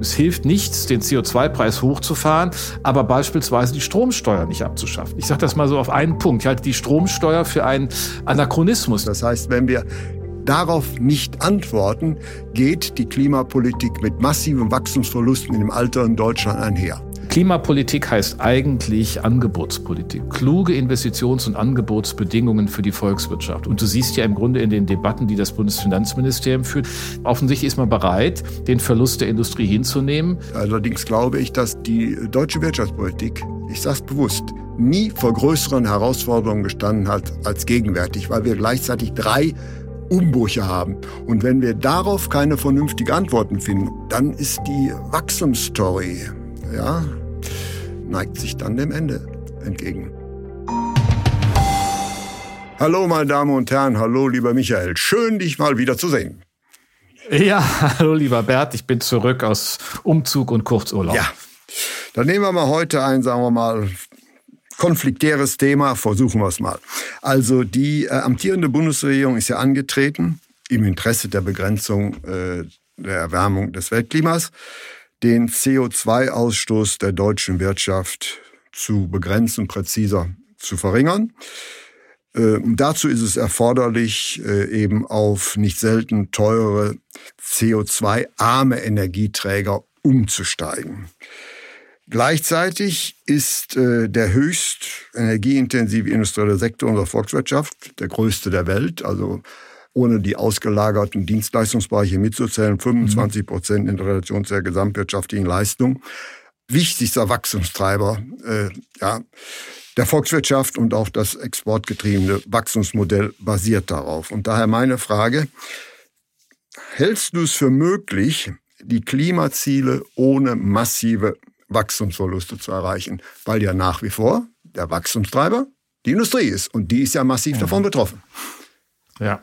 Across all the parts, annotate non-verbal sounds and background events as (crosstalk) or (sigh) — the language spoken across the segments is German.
Es hilft nichts, den CO2-Preis hochzufahren, aber beispielsweise die Stromsteuer nicht abzuschaffen. Ich sage das mal so auf einen Punkt. Ich halte die Stromsteuer für einen Anachronismus. Das heißt, wenn wir darauf nicht antworten, geht die Klimapolitik mit massiven Wachstumsverlusten in dem alternden Deutschland einher. Klimapolitik heißt eigentlich Angebotspolitik. Kluge Investitions- und Angebotsbedingungen für die Volkswirtschaft. Und du siehst ja im Grunde in den Debatten, die das Bundesfinanzministerium führt, offensichtlich ist man bereit, den Verlust der Industrie hinzunehmen. Allerdings glaube ich, dass die deutsche Wirtschaftspolitik, ich sage es bewusst, nie vor größeren Herausforderungen gestanden hat als gegenwärtig, weil wir gleichzeitig drei Umbrüche haben. Und wenn wir darauf keine vernünftigen Antworten finden, dann ist die Wachstumsstory, ja, neigt sich dann dem Ende entgegen. Hallo, meine Damen und Herren, hallo, lieber Michael. Schön, dich mal wieder zu sehen. Ja, hallo, lieber Bert, ich bin zurück aus Umzug und Kurzurlaub. Ja, dann nehmen wir mal heute ein, sagen wir mal, konfliktäres Thema, versuchen wir es mal. Also die äh, amtierende Bundesregierung ist ja angetreten, im Interesse der Begrenzung äh, der Erwärmung des Weltklimas, den CO2-Ausstoß der deutschen Wirtschaft zu begrenzen, präziser zu verringern. Äh, dazu ist es erforderlich, äh, eben auf nicht selten teure CO2-arme Energieträger umzusteigen. Gleichzeitig ist äh, der höchst energieintensive industrielle Sektor unserer Volkswirtschaft der größte der Welt, also ohne die ausgelagerten Dienstleistungsbereiche mitzuzählen, 25 Prozent in Relation zur gesamtwirtschaftlichen Leistung. Wichtigster Wachstumstreiber äh, ja, der Volkswirtschaft und auch das exportgetriebene Wachstumsmodell basiert darauf. Und daher meine Frage, hältst du es für möglich, die Klimaziele ohne massive Wachstumsverluste zu erreichen, weil ja nach wie vor der Wachstumstreiber die Industrie ist und die ist ja massiv ja. davon betroffen. Ja.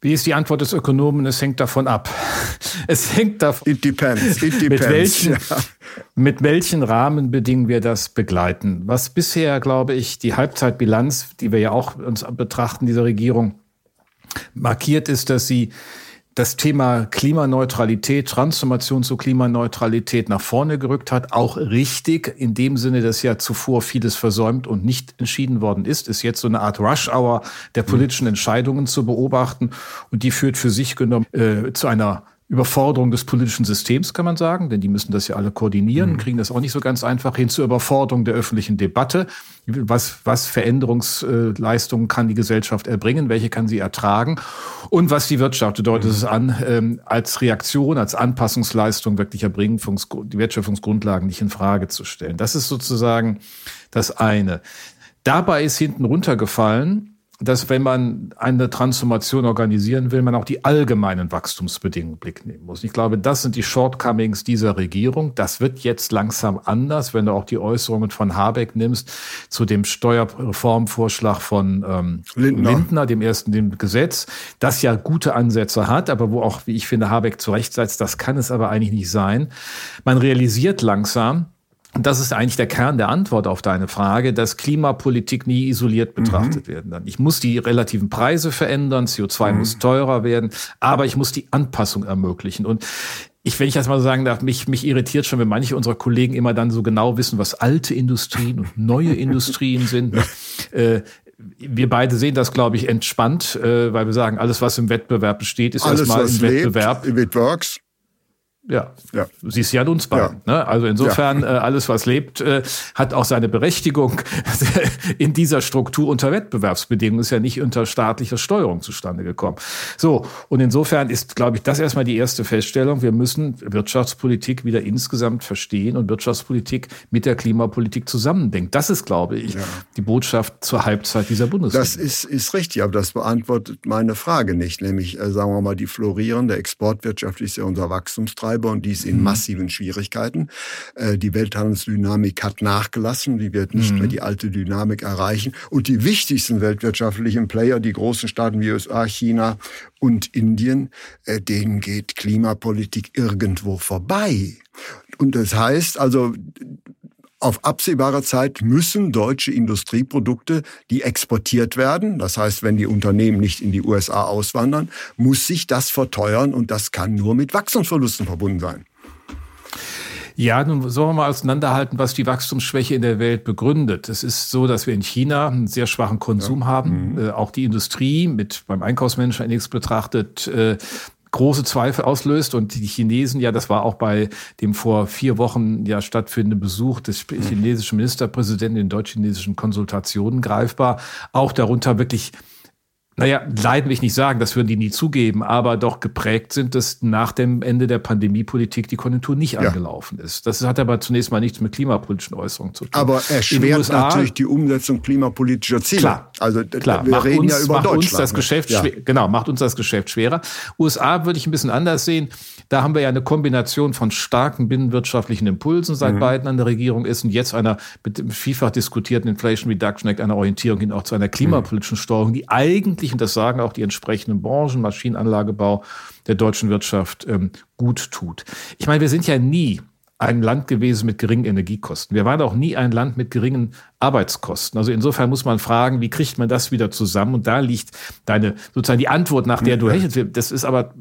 Wie ist die Antwort des Ökonomen? Es hängt davon ab. (laughs) Es hängt davon. It depends. It depends. Mit welchen, ja. mit welchen Rahmenbedingungen wir das begleiten. Was bisher, glaube ich, die Halbzeitbilanz, die wir ja auch uns betrachten, dieser Regierung, markiert ist, dass sie das Thema Klimaneutralität, Transformation zur Klimaneutralität nach vorne gerückt hat, auch richtig, in dem Sinne, dass ja zuvor vieles versäumt und nicht entschieden worden ist, ist jetzt so eine Art Rush-Hour der politischen Entscheidungen zu beobachten. Und die führt für sich genommen äh, zu einer Überforderung des politischen Systems, kann man sagen, denn die müssen das ja alle koordinieren, mhm. kriegen das auch nicht so ganz einfach hin zur Überforderung der öffentlichen Debatte. Was, was Veränderungsleistungen kann die Gesellschaft erbringen, welche kann sie ertragen und was die Wirtschaft bedeutet mhm. es an, ähm, als Reaktion, als Anpassungsleistung wirklich erbringen, die Wertschöpfungsgrundlagen nicht in Frage zu stellen. Das ist sozusagen das eine. Dabei ist hinten runtergefallen, dass wenn man eine Transformation organisieren will, man auch die allgemeinen Wachstumsbedingungen Blick nehmen muss. Ich glaube, das sind die Shortcomings dieser Regierung. Das wird jetzt langsam anders, wenn du auch die Äußerungen von Habeck nimmst zu dem Steuerreformvorschlag von ähm, Lindner. Lindner, dem ersten dem Gesetz, das ja gute Ansätze hat, aber wo auch, wie ich finde, Habeck zurechtsetzt, das kann es aber eigentlich nicht sein. Man realisiert langsam, das ist eigentlich der Kern der Antwort auf deine Frage, dass Klimapolitik nie isoliert betrachtet mhm. werden kann. Ich muss die relativen Preise verändern, CO2 mhm. muss teurer werden, aber ich muss die Anpassung ermöglichen. Und ich, wenn ich das mal so sagen darf, mich, mich irritiert schon, wenn manche unserer Kollegen immer dann so genau wissen, was alte Industrien und neue (laughs) Industrien sind. Äh, wir beide sehen das, glaube ich, entspannt, äh, weil wir sagen, alles, was im Wettbewerb besteht, ist erstmal im Wettbewerb. Lebt, it works. Ja, ja. siehst ja an uns beiden. Ja. Ne? Also insofern, ja. äh, alles, was lebt, äh, hat auch seine Berechtigung (laughs) in dieser Struktur unter Wettbewerbsbedingungen, ist ja nicht unter staatlicher Steuerung zustande gekommen. So, und insofern ist, glaube ich, das erstmal die erste Feststellung. Wir müssen Wirtschaftspolitik wieder insgesamt verstehen und Wirtschaftspolitik mit der Klimapolitik zusammendenken. Das ist, glaube ich, die Botschaft zur Halbzeit dieser Bundesregierung. Das ist, ist richtig, aber das beantwortet meine Frage nicht. Nämlich, äh, sagen wir mal, die florierende Exportwirtschaft ist ja unser Wachstumstreiber Haupttreiber und die ist in mhm. massiven Schwierigkeiten. Äh, die Welthandelsdynamik hat nachgelassen, die wird nicht mhm. mehr die alte Dynamik erreichen. Und die wichtigsten weltwirtschaftlichen Player, die großen Staaten wie USA, China und Indien, äh, denen geht Klimapolitik irgendwo vorbei. Und das heißt also, auf absehbare Zeit müssen deutsche Industrieprodukte, die exportiert werden, das heißt, wenn die Unternehmen nicht in die USA auswandern, muss sich das verteuern und das kann nur mit Wachstumsverlusten verbunden sein. Ja, nun sollen wir mal auseinanderhalten, was die Wachstumsschwäche in der Welt begründet. Es ist so, dass wir in China einen sehr schwachen Konsum ja. haben. Mhm. Äh, auch die Industrie mit beim Einkaufsmanagerindex betrachtet äh, große Zweifel auslöst. Und die Chinesen, ja, das war auch bei dem vor vier Wochen ja stattfindenden Besuch des mhm. chinesischen Ministerpräsidenten in deutsch-chinesischen Konsultationen greifbar, auch darunter wirklich naja, leiden will ich nicht sagen, das würden die nie zugeben, aber doch geprägt sind, dass nach dem Ende der Pandemiepolitik die Konjunktur nicht ja. angelaufen ist. Das hat aber zunächst mal nichts mit klimapolitischen Äußerungen zu tun. Aber erschwert USA, natürlich die Umsetzung klimapolitischer Ziele. Klar, also klar, wir reden uns, ja über macht Deutschland. Uns das ne? Geschäft ja. Genau, macht uns das Geschäft schwerer. USA würde ich ein bisschen anders sehen. Da haben wir ja eine Kombination von starken binnenwirtschaftlichen Impulsen seit mhm. Biden an der Regierung ist und jetzt einer mit dem vielfach diskutierten Inflation Reduction Act, einer Orientierung hin auch zu einer klimapolitischen Steuerung, die eigentlich, und das sagen auch die entsprechenden Branchen, Maschinenanlagebau der deutschen Wirtschaft, ähm, gut tut. Ich meine, wir sind ja nie ein Land gewesen mit geringen Energiekosten. Wir waren auch nie ein Land mit geringen Arbeitskosten. Also insofern muss man fragen, wie kriegt man das wieder zusammen? Und da liegt deine, sozusagen die Antwort, nach der du hechelst. Das ist aber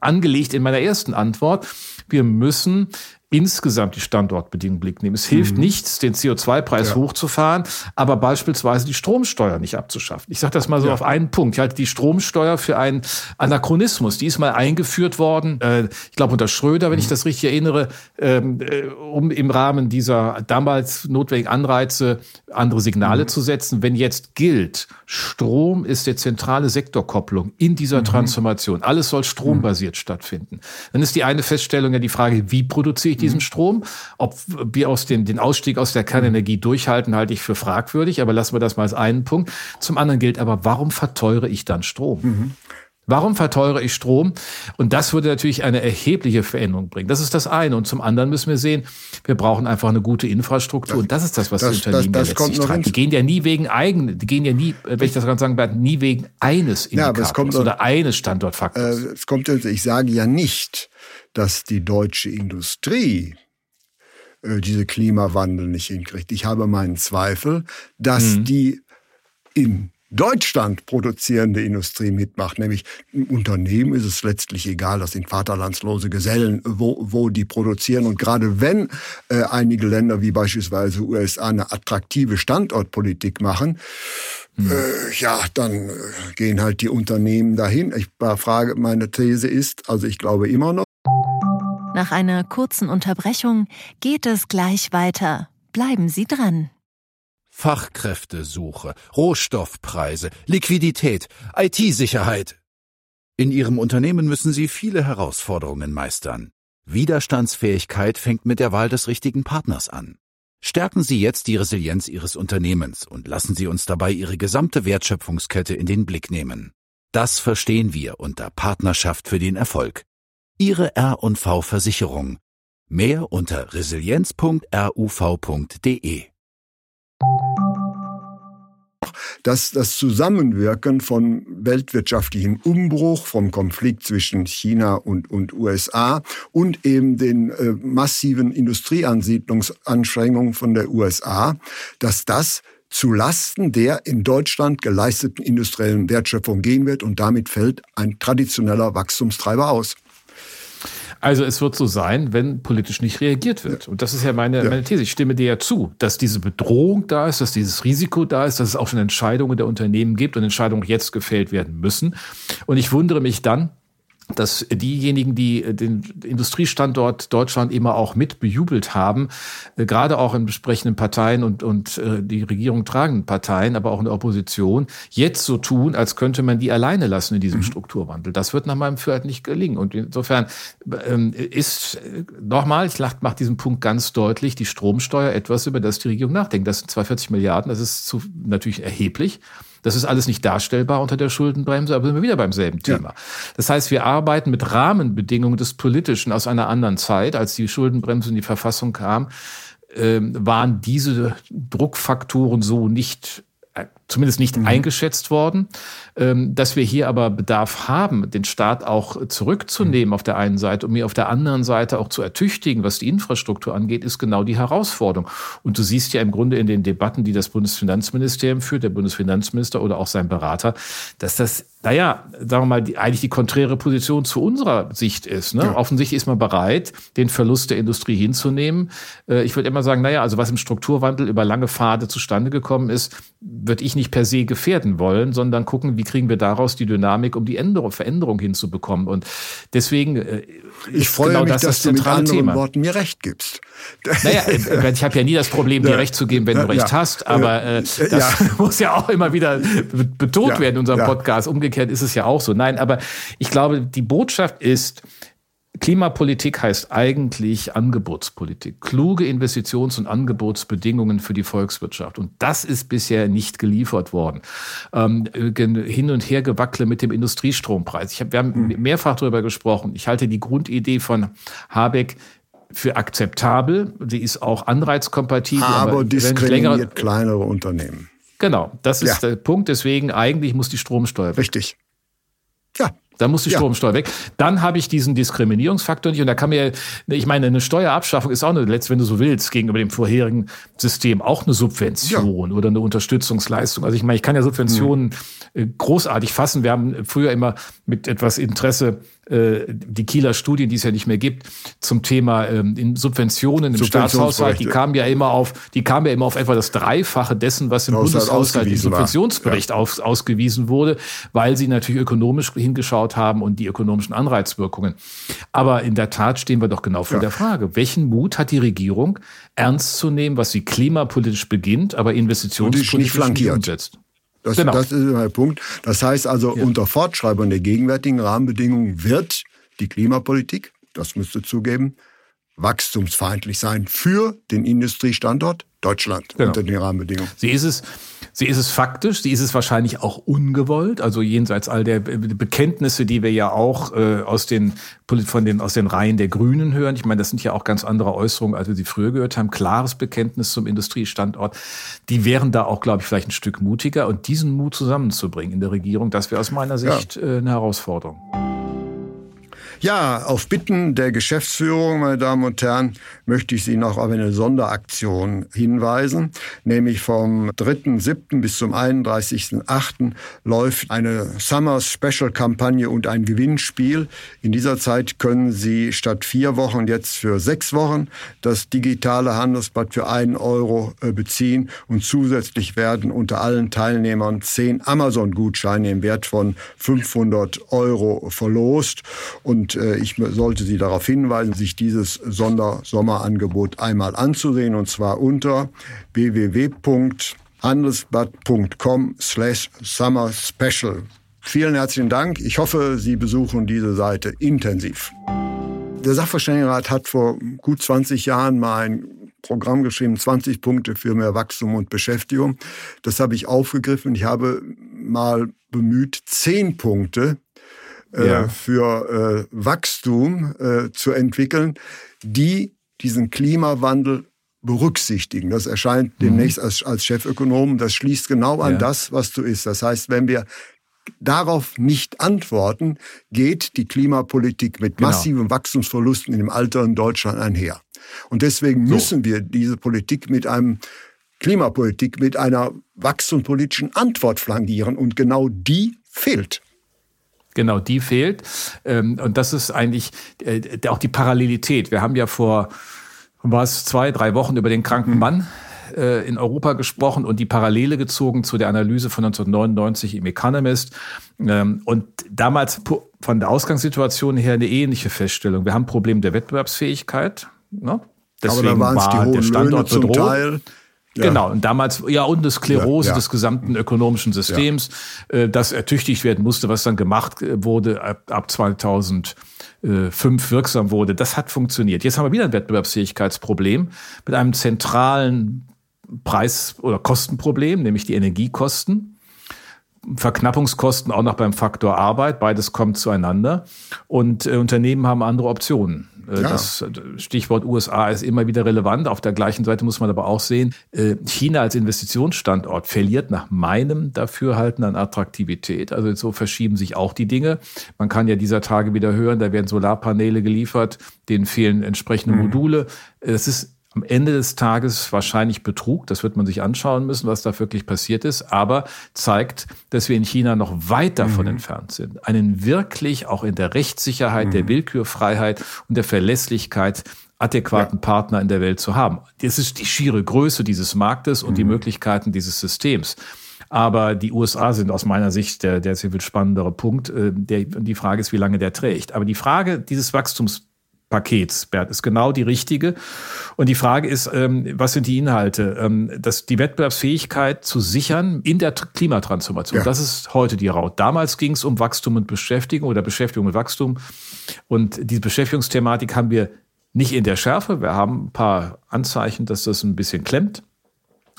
angelegt in meiner ersten Antwort. Wir müssen insgesamt die Standortbedingungen Blick nehmen. Es hilft mhm. nichts, den CO2-Preis ja. hochzufahren, aber beispielsweise die Stromsteuer nicht abzuschaffen. Ich sage das mal so ja. auf einen Punkt. Ich halte die Stromsteuer für einen Anachronismus. Die ist mal eingeführt worden, äh, ich glaube unter Schröder, wenn mhm. ich das richtig erinnere, ähm, äh, um im Rahmen dieser damals notwendigen Anreize andere Signale mhm. zu setzen. Wenn jetzt gilt, Strom ist der zentrale Sektorkopplung in dieser mhm. Transformation, alles soll strombasiert mhm. stattfinden, dann ist die eine Feststellung ja die Frage, wie produziere ich diesen mhm. Strom? Ob wir aus dem, den Ausstieg aus der Kernenergie durchhalten, halte ich für fragwürdig, aber lassen wir das mal als einen Punkt. Zum anderen gilt aber, warum verteure ich dann Strom? Mhm. Warum verteure ich Strom? Und das würde natürlich eine erhebliche Veränderung bringen. Das ist das eine. Und zum anderen müssen wir sehen, wir brauchen einfach eine gute Infrastruktur. Das, und das ist das, was das, die Unternehmen das, das letztlich tragen. Die gehen ja nie wegen eigenen, die gehen ja nie, wenn ich das ganz sagen darf, nie wegen eines Indikators ja, oder eines Standortfaktors. Äh, es kommt, ich sage ja nicht, dass die deutsche Industrie äh, diese Klimawandel nicht hinkriegt. Ich habe meinen Zweifel, dass mhm. die in Deutschland produzierende Industrie mitmacht, nämlich im Unternehmen ist es letztlich egal, das sind vaterlandslose Gesellen, wo, wo die produzieren. Und gerade wenn äh, einige Länder wie beispielsweise USA eine attraktive Standortpolitik machen, hm. äh, ja, dann äh, gehen halt die Unternehmen dahin. Ich frage, meine These ist, also ich glaube immer noch. Nach einer kurzen Unterbrechung geht es gleich weiter. Bleiben Sie dran. Fachkräftesuche, Rohstoffpreise, Liquidität, IT-Sicherheit. In Ihrem Unternehmen müssen Sie viele Herausforderungen meistern. Widerstandsfähigkeit fängt mit der Wahl des richtigen Partners an. Stärken Sie jetzt die Resilienz Ihres Unternehmens und lassen Sie uns dabei Ihre gesamte Wertschöpfungskette in den Blick nehmen. Das verstehen wir unter Partnerschaft für den Erfolg. Ihre R&V Versicherung. Mehr unter resilienz.ruv.de dass das Zusammenwirken von weltwirtschaftlichem Umbruch, vom Konflikt zwischen China und, und USA und eben den äh, massiven Industrieansiedlungsanstrengungen von der USA, dass das zu Lasten der in Deutschland geleisteten industriellen Wertschöpfung gehen wird und damit fällt ein traditioneller Wachstumstreiber aus. Also es wird so sein, wenn politisch nicht reagiert wird. Und das ist ja meine, ja. meine These. Ich stimme dir ja zu, dass diese Bedrohung da ist, dass dieses Risiko da ist, dass es auch schon Entscheidungen der Unternehmen gibt und Entscheidungen jetzt gefällt werden müssen. Und ich wundere mich dann, dass diejenigen, die den Industriestandort Deutschland immer auch mit bejubelt haben, äh, gerade auch in besprechenden Parteien und, und äh, die Regierung tragenden Parteien, aber auch in der Opposition, jetzt so tun, als könnte man die alleine lassen in diesem mhm. Strukturwandel. Das wird nach meinem Führer nicht gelingen. Und insofern ähm, ist, äh, nochmal, ich mache diesen Punkt ganz deutlich, die Stromsteuer etwas, über das die Regierung nachdenkt. Das sind 240 Milliarden, das ist zu, natürlich erheblich. Das ist alles nicht darstellbar unter der Schuldenbremse, aber sind wir wieder beim selben Thema. Ja. Das heißt, wir arbeiten mit Rahmenbedingungen des Politischen aus einer anderen Zeit, als die Schuldenbremse in die Verfassung kam, äh, waren diese Druckfaktoren so nicht zumindest nicht mhm. eingeschätzt worden. Ähm, dass wir hier aber Bedarf haben, den Staat auch zurückzunehmen mhm. auf der einen Seite und mir auf der anderen Seite auch zu ertüchtigen, was die Infrastruktur angeht, ist genau die Herausforderung. Und du siehst ja im Grunde in den Debatten, die das Bundesfinanzministerium führt, der Bundesfinanzminister oder auch sein Berater, dass das naja, sagen wir mal, die, eigentlich die konträre Position zu unserer Sicht ist. Ne? Ja. Offensichtlich ist man bereit, den Verlust der Industrie hinzunehmen. Äh, ich würde immer sagen, naja, also was im Strukturwandel über lange Pfade zustande gekommen ist, würde ich nicht per se gefährden wollen, sondern gucken, wie kriegen wir daraus die Dynamik, um die Änderung, Veränderung hinzubekommen. Und deswegen äh, ich freue genau mich, das dass das du mit anderen Thema. Worten mir recht gibst. Naja, äh, ich habe ja nie das Problem, dir recht zu geben, wenn du recht ja. hast, aber äh, das ja. (laughs) muss ja auch immer wieder betont ja. werden in unserem Podcast. Umgekehrt ist es ja auch so. Nein, aber ich glaube, die Botschaft ist, Klimapolitik heißt eigentlich Angebotspolitik. Kluge Investitions- und Angebotsbedingungen für die Volkswirtschaft. Und das ist bisher nicht geliefert worden. Ähm, hin und her gewackle mit dem Industriestrompreis. Ich hab, wir haben hm. mehrfach darüber gesprochen. Ich halte die Grundidee von Habeck für akzeptabel. Sie ist auch anreizkompatibel. Aber, aber diskriminiert kleinere Unternehmen. Genau, das ist ja. der Punkt. Deswegen eigentlich muss die Stromsteuer. Richtig. Ja, da muss die ja. Stromsteuer weg. Dann habe ich diesen Diskriminierungsfaktor nicht. Und da kann mir, ich meine, eine Steuerabschaffung ist auch eine, wenn du so willst, gegenüber dem vorherigen System auch eine Subvention ja. oder eine Unterstützungsleistung. Also ich meine, ich kann ja Subventionen mhm. großartig fassen. Wir haben früher immer mit etwas Interesse äh, die Kieler Studien, die es ja nicht mehr gibt, zum Thema ähm, in Subventionen im Staatshaushalt, die kamen ja immer auf, die kamen ja immer auf etwa das Dreifache dessen, was im Bundeshaushalt im Subventionsbericht ja. auf, ausgewiesen wurde, weil sie natürlich ökonomisch hingeschaut haben und die ökonomischen Anreizwirkungen. Aber in der Tat stehen wir doch genau vor ja. der Frage, welchen Mut hat die Regierung, ernst zu nehmen, was sie klimapolitisch beginnt, aber investitionspolitisch nicht umsetzt? Das, genau. das ist der Punkt. Das heißt also, ja. unter Fortschreibung der gegenwärtigen Rahmenbedingungen wird die Klimapolitik, das müsste zugeben, wachstumsfeindlich sein für den Industriestandort Deutschland genau. unter den Rahmenbedingungen. Sie ist es, sie ist es faktisch, sie ist es wahrscheinlich auch ungewollt, also jenseits all der Bekenntnisse, die wir ja auch äh, aus den von den aus den Reihen der Grünen hören. Ich meine, das sind ja auch ganz andere Äußerungen, als wir sie früher gehört haben. Klares Bekenntnis zum Industriestandort. Die wären da auch, glaube ich, vielleicht ein Stück mutiger und diesen Mut zusammenzubringen in der Regierung, das wäre aus meiner Sicht ja. äh, eine Herausforderung. Ja, auf Bitten der Geschäftsführung, meine Damen und Herren, möchte ich Sie noch auf eine Sonderaktion hinweisen. Nämlich vom 3.7. bis zum 31.8. läuft eine Summer Special Kampagne und ein Gewinnspiel. In dieser Zeit können Sie statt vier Wochen jetzt für sechs Wochen das digitale Handelsblatt für einen Euro äh, beziehen und zusätzlich werden unter allen Teilnehmern zehn Amazon-Gutscheine im Wert von 500 Euro verlost. Und und äh, ich sollte Sie darauf hinweisen, sich dieses Sondersommerangebot einmal anzusehen, und zwar unter www.handelsblatt.com slash summer special. Vielen herzlichen Dank. Ich hoffe, Sie besuchen diese Seite intensiv. Der Sachverständigenrat hat vor gut 20 Jahren mal ein Programm geschrieben, 20 Punkte für mehr Wachstum und Beschäftigung. Das habe ich aufgegriffen. Ich habe mal bemüht, 10 Punkte äh, ja. für äh, Wachstum äh, zu entwickeln, die diesen Klimawandel berücksichtigen. Das erscheint mhm. demnächst als, als Chefökonom. Das schließt genau an ja. das, was du ist. Das heißt, wenn wir darauf nicht antworten, geht die Klimapolitik mit genau. massiven Wachstumsverlusten in dem alteren Deutschland einher. Und deswegen so. müssen wir diese Politik mit einem Klimapolitik mit einer wachstumspolitischen Antwort flankieren. Und genau die fehlt. Genau, die fehlt. Ähm, und das ist eigentlich äh, auch die Parallelität. Wir haben ja vor was zwei, drei Wochen über den kranken mhm. Mann äh, in Europa gesprochen und die Parallele gezogen zu der Analyse von 1999 im Economist. Ähm, und damals von der Ausgangssituation her eine ähnliche Feststellung. Wir haben ein Problem der Wettbewerbsfähigkeit. Ne? Deswegen Aber da war der Standort bedroht. Teil. Ja. Genau, und damals, ja, und eine Sklerose ja, ja. des gesamten ökonomischen Systems, äh, das ertüchtigt werden musste, was dann gemacht äh, wurde ab, ab 2005 wirksam wurde. Das hat funktioniert. Jetzt haben wir wieder ein Wettbewerbsfähigkeitsproblem mit einem zentralen Preis- oder Kostenproblem, nämlich die Energiekosten. Verknappungskosten auch noch beim Faktor Arbeit. Beides kommt zueinander. Und äh, Unternehmen haben andere Optionen. Äh, ja. Das Stichwort USA ist immer wieder relevant. Auf der gleichen Seite muss man aber auch sehen, äh, China als Investitionsstandort verliert nach meinem Dafürhalten an Attraktivität. Also so verschieben sich auch die Dinge. Man kann ja dieser Tage wieder hören, da werden Solarpaneele geliefert, denen fehlen entsprechende mhm. Module. Es ist am Ende des Tages wahrscheinlich Betrug. Das wird man sich anschauen müssen, was da wirklich passiert ist. Aber zeigt, dass wir in China noch weit davon mhm. entfernt sind, einen wirklich auch in der Rechtssicherheit, mhm. der Willkürfreiheit und der Verlässlichkeit adäquaten ja. Partner in der Welt zu haben. Das ist die schiere Größe dieses Marktes und mhm. die Möglichkeiten dieses Systems. Aber die USA sind aus meiner Sicht der, der sehr viel spannendere Punkt. Äh, der, die Frage ist, wie lange der trägt. Aber die Frage dieses Wachstums Pakets, Bert, ist genau die richtige. Und die Frage ist, ähm, was sind die Inhalte? Ähm, das, die Wettbewerbsfähigkeit zu sichern in der Klimatransformation. Ja. Das ist heute die Raut. Damals ging es um Wachstum und Beschäftigung oder Beschäftigung und Wachstum. Und diese Beschäftigungsthematik haben wir nicht in der Schärfe. Wir haben ein paar Anzeichen, dass das ein bisschen klemmt.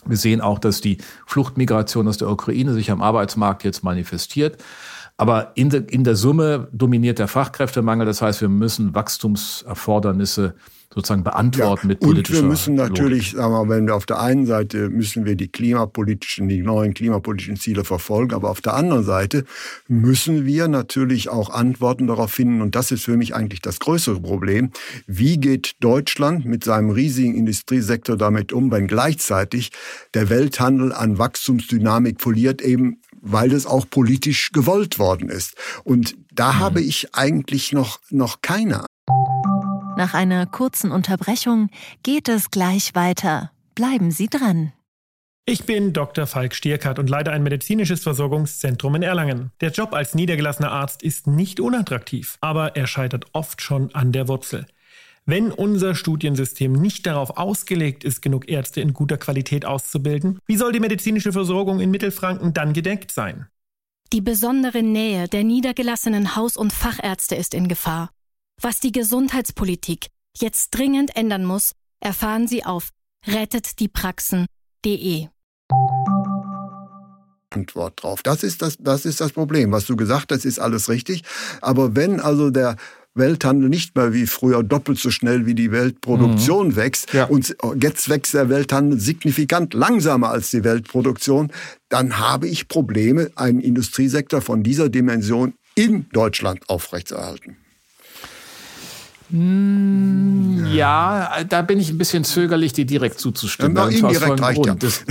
Wir sehen auch, dass die Fluchtmigration aus der Ukraine sich am Arbeitsmarkt jetzt manifestiert. Aber in, de, in der Summe dominiert der Fachkräftemangel. Das heißt, wir müssen Wachstumserfordernisse sozusagen beantworten ja, mit politischer Und wir müssen natürlich, Logik. sagen wir, wenn wir auf der einen Seite müssen wir die klimapolitischen, die neuen klimapolitischen Ziele verfolgen, aber auf der anderen Seite müssen wir natürlich auch Antworten darauf finden. Und das ist für mich eigentlich das größere Problem. Wie geht Deutschland mit seinem riesigen Industriesektor damit um, wenn gleichzeitig der Welthandel an Wachstumsdynamik verliert, eben weil das auch politisch gewollt worden ist. Und da mhm. habe ich eigentlich noch, noch keine. Nach einer kurzen Unterbrechung geht es gleich weiter. Bleiben Sie dran. Ich bin Dr. Falk Stierkart und leite ein medizinisches Versorgungszentrum in Erlangen. Der Job als niedergelassener Arzt ist nicht unattraktiv, aber er scheitert oft schon an der Wurzel. Wenn unser Studiensystem nicht darauf ausgelegt ist, genug Ärzte in guter Qualität auszubilden, wie soll die medizinische Versorgung in Mittelfranken dann gedeckt sein? Die besondere Nähe der niedergelassenen Haus- und Fachärzte ist in Gefahr. Was die Gesundheitspolitik jetzt dringend ändern muss, erfahren Sie auf rettetdiepraxen.de. Antwort drauf. Das ist das, das ist das Problem. Was du gesagt hast, ist alles richtig. Aber wenn also der Welthandel nicht mehr wie früher doppelt so schnell wie die Weltproduktion mhm. wächst ja. und jetzt wächst der Welthandel signifikant langsamer als die Weltproduktion, dann habe ich Probleme, einen Industriesektor von dieser Dimension in Deutschland aufrechtzuerhalten. Hm, ja, da bin ich ein bisschen zögerlich, dir direkt zuzustimmen. Ja, indirekt reicht ja. Das,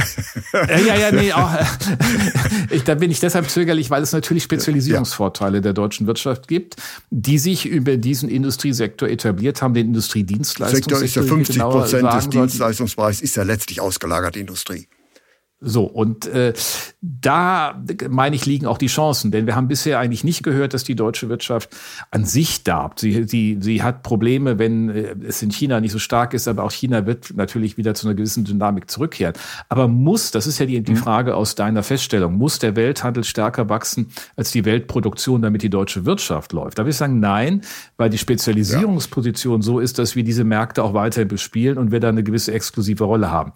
äh, ja, ja, nee, auch, (laughs) ich, da bin ich deshalb zögerlich, weil es natürlich Spezialisierungsvorteile der deutschen Wirtschaft gibt, die sich über diesen Industriesektor etabliert haben, den Industriedienstleistungssektor. Sektor ist ja 50 Prozent des Dienstleistungsbereichs, ist ja letztlich ausgelagerte Industrie. So, und äh, da, meine ich, liegen auch die Chancen, denn wir haben bisher eigentlich nicht gehört, dass die deutsche Wirtschaft an sich darbt. Sie, sie, sie hat Probleme, wenn äh, es in China nicht so stark ist, aber auch China wird natürlich wieder zu einer gewissen Dynamik zurückkehren. Aber muss, das ist ja die, die mhm. Frage aus deiner Feststellung, muss der Welthandel stärker wachsen als die Weltproduktion, damit die deutsche Wirtschaft läuft? Da würde ich sagen, nein, weil die Spezialisierungsposition ja. so ist, dass wir diese Märkte auch weiter bespielen und wir da eine gewisse exklusive Rolle haben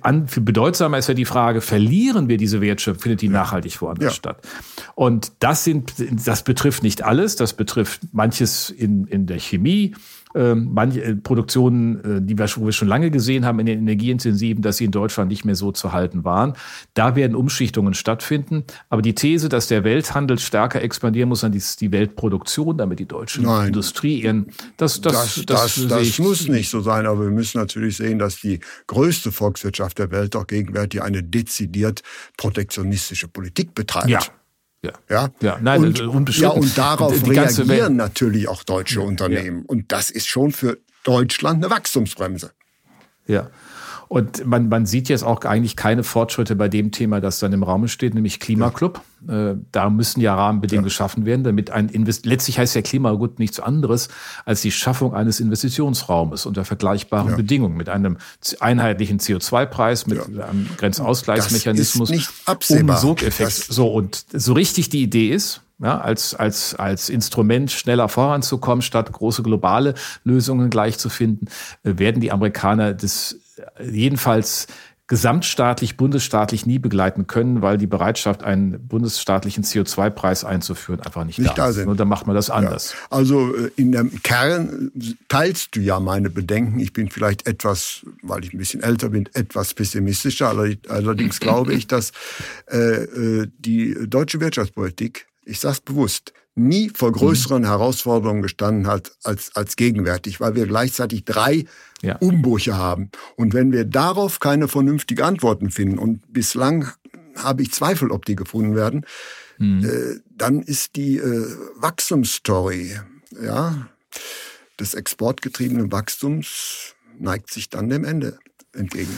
an, bedeutsamer ist ja die Frage, verlieren wir diese Wertschöpfung, findet die nachhaltig woanders ja. statt? Und das sind, das betrifft nicht alles, das betrifft manches in, in der Chemie, ähm, manche äh, Produktionen, äh, die wir, wo wir schon lange gesehen haben in den energieintensiven, dass sie in Deutschland nicht mehr so zu halten waren. Da werden Umschichtungen stattfinden. Aber die These, dass der Welthandel stärker expandieren muss, dann ist die Weltproduktion, damit die deutsche Nein. Industrie ihren, das, das, das, das, das, das muss nicht so sein. Aber wir müssen natürlich sehen, dass die größte Volkswirtschaft der Welt auch gegenwärtig eine dezidiert protektionistische Politik betreibt. Ja. Ja. Ja, ja, nein, und, ja, und darauf die reagieren natürlich auch deutsche Unternehmen. Ja. Und das ist schon für Deutschland eine Wachstumsbremse. Ja. Und man, man sieht jetzt auch eigentlich keine Fortschritte bei dem Thema, das dann im Raum steht, nämlich Klimaclub. Ja. Äh, da müssen ja Rahmenbedingungen ja. geschaffen werden, damit ein Invest letztlich heißt ja Klimagut nichts anderes als die Schaffung eines Investitionsraumes unter vergleichbaren ja. Bedingungen mit einem einheitlichen CO2-Preis, mit einem Grenzausgleichsmechanismus, das ist nicht absehbar. um Sogeffekt. So und so richtig die Idee ist, ja, als, als, als Instrument schneller voranzukommen, statt große globale Lösungen gleich zu finden, äh, werden die Amerikaner das jedenfalls gesamtstaatlich, bundesstaatlich nie begleiten können, weil die Bereitschaft, einen bundesstaatlichen CO2-Preis einzuführen, einfach nicht, nicht da, ist. Und dann macht man das anders. Ja. Also äh, in dem Kern teilst du ja meine Bedenken. Ich bin vielleicht etwas, weil ich ein bisschen älter bin, etwas pessimistischer. Allerdings (clears throat) glaube ich, dass äh, äh, die deutsche Wirtschaftspolitik, ich sage es bewusst, nie vor größeren mhm. Herausforderungen gestanden hat als, als gegenwärtig, weil wir gleichzeitig drei ja. Umbrüche haben. Und wenn wir darauf keine vernünftigen Antworten finden, und bislang habe ich Zweifel, ob die gefunden werden, mhm. äh, dann ist die äh, Wachstumsstory, ja, des exportgetriebenen Wachstums neigt sich dann dem Ende entgegen.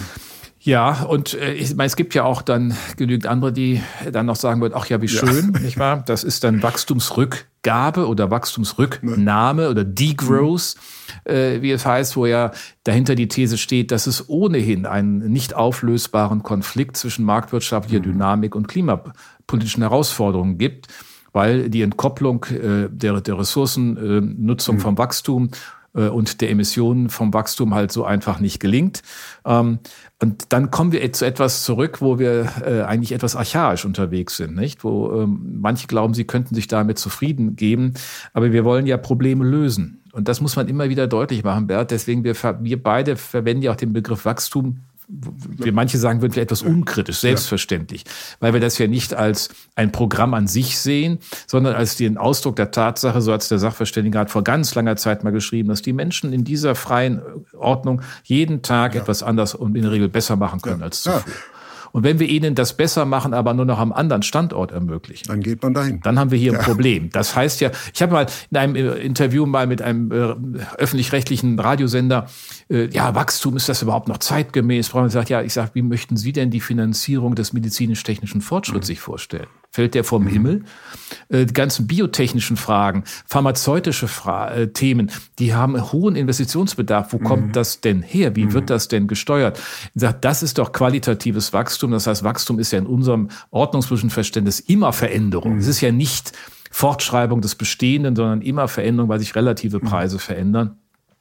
Ja, und äh, ich meine, es gibt ja auch dann genügend andere, die dann noch sagen würden, ach ja, wie schön, ja. nicht wahr? Das ist dann Wachstumsrückgabe oder Wachstumsrücknahme oder Degrowth, äh, wie es heißt, wo ja dahinter die These steht, dass es ohnehin einen nicht auflösbaren Konflikt zwischen marktwirtschaftlicher mhm. Dynamik und klimapolitischen Herausforderungen gibt weil die Entkopplung äh, der, der Ressourcennutzung äh, mhm. vom Wachstum und der Emissionen vom Wachstum halt so einfach nicht gelingt. Ähm, und dann kommen wir zu etwas zurück, wo wir äh, eigentlich etwas archaisch unterwegs sind, nicht? Wo ähm, manche glauben, sie könnten sich damit zufrieden geben, aber wir wollen ja Probleme lösen. Und das muss man immer wieder deutlich machen, Bert. Deswegen wir, wir beide verwenden ja auch den Begriff Wachstum wir manche sagen würden, etwas unkritisch, selbstverständlich, ja. weil wir das ja nicht als ein Programm an sich sehen, sondern als den Ausdruck der Tatsache, so als der Sachverständige hat vor ganz langer Zeit mal geschrieben, dass die Menschen in dieser freien Ordnung jeden Tag ja. etwas anders und in der Regel besser machen können ja. als zuvor. Und wenn wir ihnen das besser machen, aber nur noch am anderen Standort ermöglichen, dann geht man dahin. Dann haben wir hier ja. ein Problem. Das heißt ja, ich habe mal in einem äh, Interview mal mit einem äh, öffentlich-rechtlichen Radiosender, äh, ja, Wachstum, ist das überhaupt noch zeitgemäß? Frau sagt, ja, ich sage, wie möchten Sie denn die Finanzierung des medizinisch-technischen Fortschritts mhm. sich vorstellen? Fällt der vom mhm. Himmel? Äh, die ganzen biotechnischen Fragen, pharmazeutische Fra äh, Themen, die haben hohen Investitionsbedarf. Wo mhm. kommt das denn her? Wie mhm. wird das denn gesteuert? Ich sage, das ist doch qualitatives Wachstum. Das heißt, Wachstum ist ja in unserem ordnungspolitischen Verständnis immer Veränderung. Mhm. Es ist ja nicht Fortschreibung des Bestehenden, sondern immer Veränderung, weil sich relative mhm. Preise verändern.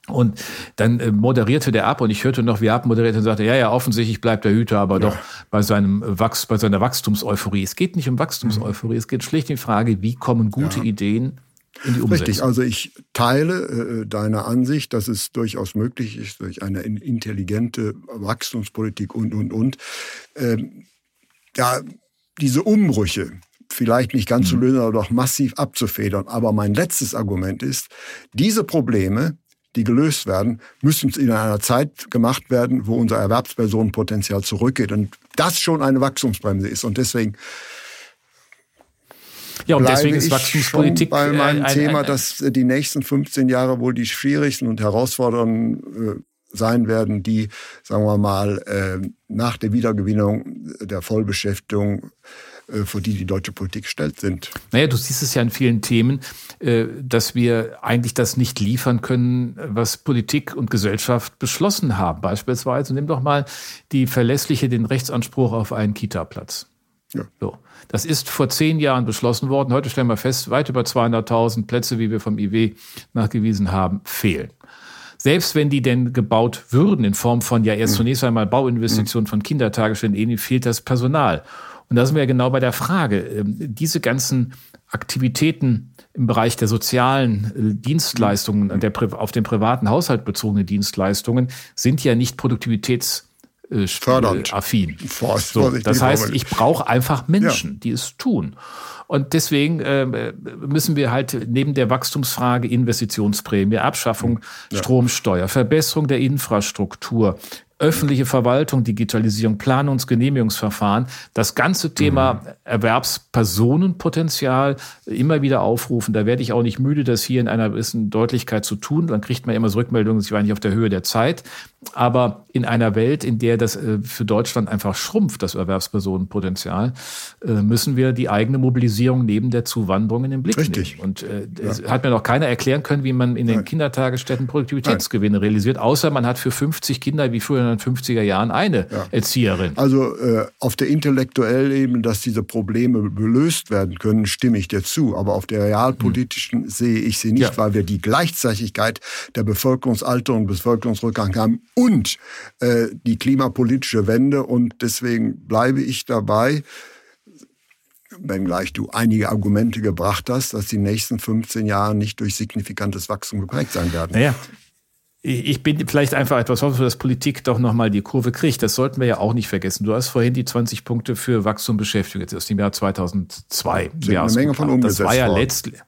Und dann äh, moderierte der ab und ich hörte noch, wie er abmoderierte und sagte, ja, ja, offensichtlich bleibt der Hüter aber ja. doch bei seinem Wachs, bei seiner Wachstumseuphorie. Es geht nicht um Wachstumseuphorie, mhm. es geht schlicht um die Frage, wie kommen gute ja. Ideen in die Umsetzung. Richtig, also ich teile äh, deine Ansicht, dass es durchaus möglich ist, durch eine intelligente Wachstumspolitik und, und, und, ähm, ja, diese Umbrüche, vielleicht nicht ganz zu mhm. lösen, aber doch massiv abzufedern. Aber mein letztes Argument ist, diese Probleme die gelöst werden, müssen in einer Zeit gemacht werden, wo unser Erwerbspersonenpotenzial zurückgeht. Und das schon eine Wachstumsbremse ist. Und deswegen ja, und deswegen ist Wachstumspolitik bei meinem ein, ein, Thema, ein, dass die nächsten 15 Jahre wohl die schwierigsten und herausfordernden äh, sein werden, die, sagen wir mal, äh, nach der Wiedergewinnung der Vollbeschäftigung äh, vor die die deutsche Politik gestellt sind. Naja, du siehst es ja in vielen Themen, äh, dass wir eigentlich das nicht liefern können, was Politik und Gesellschaft beschlossen haben. Beispielsweise, nimm doch mal die verlässliche, den Rechtsanspruch auf einen Kita-Platz. Ja. So. Das ist vor zehn Jahren beschlossen worden. Heute stellen wir fest, weit über 200.000 Plätze, wie wir vom IW nachgewiesen haben, fehlen. Selbst wenn die denn gebaut würden in Form von ja erst mhm. zunächst einmal Bauinvestitionen von Kindertagesstätten, fehlt das Personal. Und da sind wir ja genau bei der Frage. Ähm, diese ganzen Aktivitäten im Bereich der sozialen äh, Dienstleistungen, der, auf den privaten Haushalt bezogene Dienstleistungen, sind ja nicht produktivitäts äh, Fördernd. affin. So, das heißt, ich brauche einfach Menschen, ja. die es tun. Und deswegen äh, müssen wir halt neben der Wachstumsfrage Investitionsprämie, Abschaffung ja. Stromsteuer, Verbesserung der Infrastruktur, öffentliche Verwaltung, Digitalisierung, Planungs-, Genehmigungsverfahren, das ganze Thema mhm. Erwerbspersonenpotenzial immer wieder aufrufen. Da werde ich auch nicht müde, das hier in einer gewissen Deutlichkeit zu tun. Dann kriegt man immer so Rückmeldungen, ich war nicht auf der Höhe der Zeit. Aber in einer Welt, in der das äh, für Deutschland einfach schrumpft, das Erwerbspersonenpotenzial, äh, müssen wir die eigene Mobilisierung neben der Zuwanderung in den Blick Richtig. nehmen. Und äh, es ja. hat mir noch keiner erklären können, wie man in den Nein. Kindertagesstätten Produktivitätsgewinne Nein. realisiert, außer man hat für 50 Kinder wie früher in den 50er Jahren eine ja. Erzieherin. Also äh, auf der intellektuellen Ebene, dass diese Probleme gelöst werden können, stimme ich dir zu. Aber auf der realpolitischen hm. sehe ich sie nicht, ja. weil wir die Gleichzeitigkeit der Bevölkerungsalterung und Bevölkerungsrückgang haben und äh, die klimapolitische Wende. Und deswegen bleibe ich dabei, wenngleich du einige Argumente gebracht hast, dass die nächsten 15 Jahre nicht durch signifikantes Wachstum geprägt sein werden. Naja, ich bin vielleicht einfach etwas hoffe, dass Politik doch nochmal die Kurve kriegt. Das sollten wir ja auch nicht vergessen. Du hast vorhin die 20 Punkte für Wachstum beschäftigt, jetzt aus dem Jahr 2002. Sind eine Menge von umgesetzt Das war ja letztlich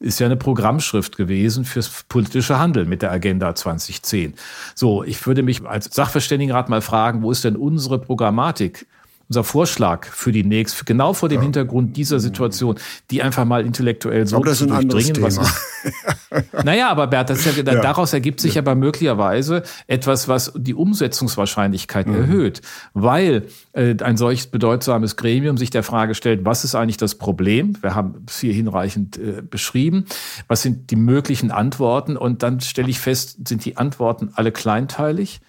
ist ja eine Programmschrift gewesen fürs politische Handeln mit der Agenda 2010. So, ich würde mich als Sachverständigenrat mal fragen, wo ist denn unsere Programmatik? Unser Vorschlag für die nächste, genau vor dem ja. Hintergrund dieser Situation, die einfach mal intellektuell so zu durchdringen. Was ist, (laughs) naja, aber Bert, das ja, ja. daraus ergibt sich ja. aber möglicherweise etwas, was die Umsetzungswahrscheinlichkeit mhm. erhöht, weil äh, ein solch bedeutsames Gremium sich der Frage stellt, was ist eigentlich das Problem? Wir haben es hier hinreichend äh, beschrieben. Was sind die möglichen Antworten? Und dann stelle ich fest, sind die Antworten alle kleinteilig?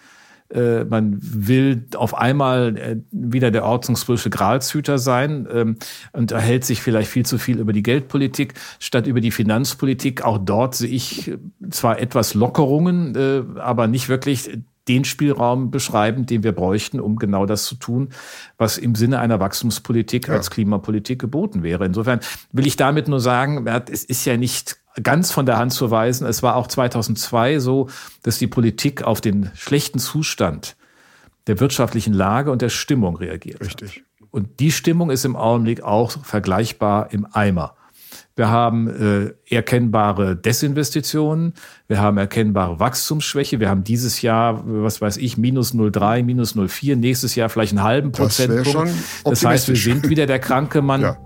Äh, man will auf einmal äh, wieder der ordnungsfrische Gralshüter sein ähm, und erhält sich vielleicht viel zu viel über die Geldpolitik statt über die Finanzpolitik. Auch dort sehe ich äh, zwar etwas Lockerungen, aber nicht wirklich den Spielraum beschreiben, den wir bräuchten, um genau das zu tun, was im Sinne einer Wachstumspolitik ja. als Klimapolitik geboten wäre. Insofern will ich damit nur sagen, es ist ja nicht ganz von der Hand zu weisen. Es war auch 2002 so, dass die Politik auf den schlechten Zustand der wirtschaftlichen Lage und der Stimmung reagiert. Richtig. Hat. Und die Stimmung ist im Augenblick auch vergleichbar im Eimer. Wir haben äh, erkennbare Desinvestitionen, wir haben erkennbare Wachstumsschwäche, wir haben dieses Jahr, was weiß ich, minus 0,3, minus 0,4, nächstes Jahr vielleicht einen halben Prozentpunkt. Das, das heißt, wir sind wieder der kranke Mann. Ja.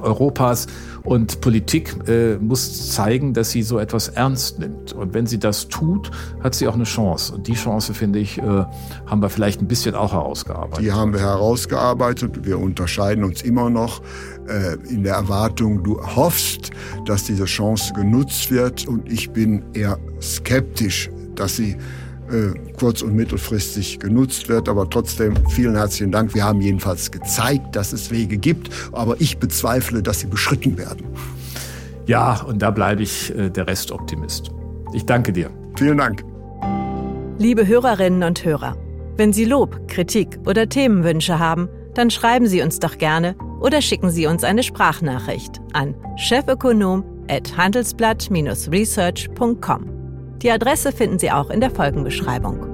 Europas und Politik äh, muss zeigen, dass sie so etwas ernst nimmt. Und wenn sie das tut, hat sie auch eine Chance. Und die Chance, finde ich, äh, haben wir vielleicht ein bisschen auch herausgearbeitet. Die haben wir herausgearbeitet. Wir unterscheiden uns immer noch äh, in der Erwartung, du hoffst, dass diese Chance genutzt wird. Und ich bin eher skeptisch, dass sie kurz- und mittelfristig genutzt wird. Aber trotzdem vielen herzlichen Dank. Wir haben jedenfalls gezeigt, dass es Wege gibt. Aber ich bezweifle, dass sie beschritten werden. Ja, und da bleibe ich äh, der Restoptimist. Ich danke dir. Vielen Dank. Liebe Hörerinnen und Hörer, wenn Sie Lob, Kritik oder Themenwünsche haben, dann schreiben Sie uns doch gerne oder schicken Sie uns eine Sprachnachricht an chefökonom@handelsblatt-research.com. Die Adresse finden Sie auch in der Folgenbeschreibung.